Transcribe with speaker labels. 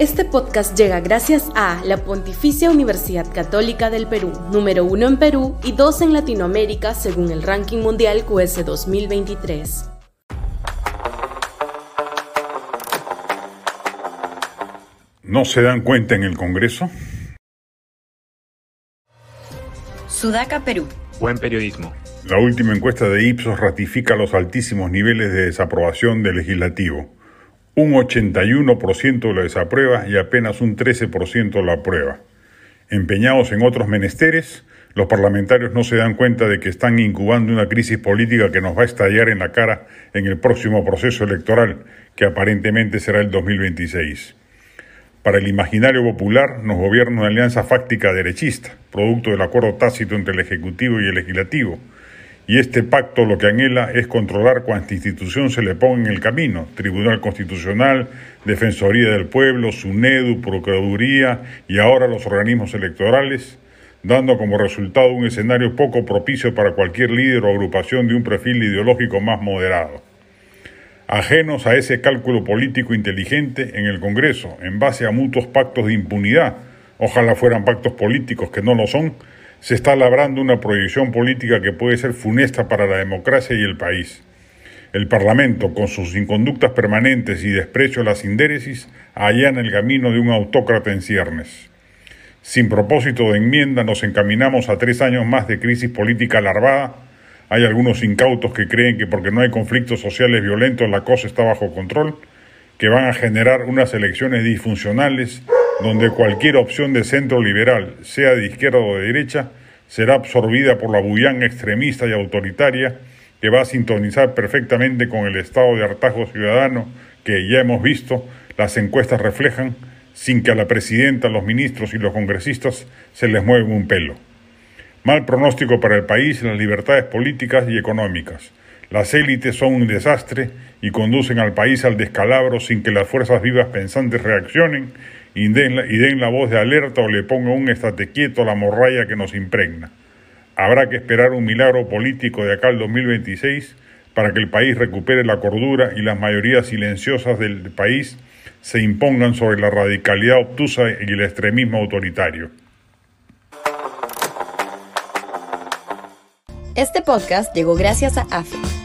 Speaker 1: Este podcast llega gracias a la Pontificia Universidad Católica del Perú, número uno en Perú y dos en Latinoamérica según el ranking mundial QS 2023.
Speaker 2: ¿No se dan cuenta en el Congreso?
Speaker 3: Sudaca, Perú.
Speaker 4: Buen periodismo.
Speaker 2: La última encuesta de Ipsos ratifica los altísimos niveles de desaprobación del legislativo. Un 81% lo desaprueba y apenas un 13% lo aprueba. Empeñados en otros menesteres, los parlamentarios no se dan cuenta de que están incubando una crisis política que nos va a estallar en la cara en el próximo proceso electoral, que aparentemente será el 2026. Para el imaginario popular nos gobierna una alianza fáctica derechista, producto del acuerdo tácito entre el Ejecutivo y el Legislativo, y este pacto lo que anhela es controlar cuanta institución se le ponga en el camino, Tribunal Constitucional, Defensoría del Pueblo, SUNEDU, Procuraduría y ahora los organismos electorales, dando como resultado un escenario poco propicio para cualquier líder o agrupación de un perfil ideológico más moderado. Ajenos a ese cálculo político inteligente en el Congreso, en base a mutuos pactos de impunidad, ojalá fueran pactos políticos que no lo son, se está labrando una proyección política que puede ser funesta para la democracia y el país. El Parlamento, con sus inconductas permanentes y desprecio a la sindéresis, allana el camino de un autócrata en ciernes. Sin propósito de enmienda, nos encaminamos a tres años más de crisis política larvada. Hay algunos incautos que creen que porque no hay conflictos sociales violentos la cosa está bajo control, que van a generar unas elecciones disfuncionales donde cualquier opción de centro liberal, sea de izquierda o de derecha, será absorbida por la bullanga extremista y autoritaria que va a sintonizar perfectamente con el estado de hartazgo ciudadano que ya hemos visto, las encuestas reflejan, sin que a la presidenta, los ministros y los congresistas se les mueva un pelo. Mal pronóstico para el país las libertades políticas y económicas. Las élites son un desastre y conducen al país al descalabro sin que las fuerzas vivas pensantes reaccionen y den, la, voz de alerta o le pongan un estate quieto a la morralla que nos impregna. Habrá que esperar un milagro político de acá al 2026 para que el país recupere la cordura y las mayorías silenciosas del país se impongan sobre la radicalidad obtusa y el extremismo autoritario.
Speaker 3: Este podcast llegó gracias a AFE,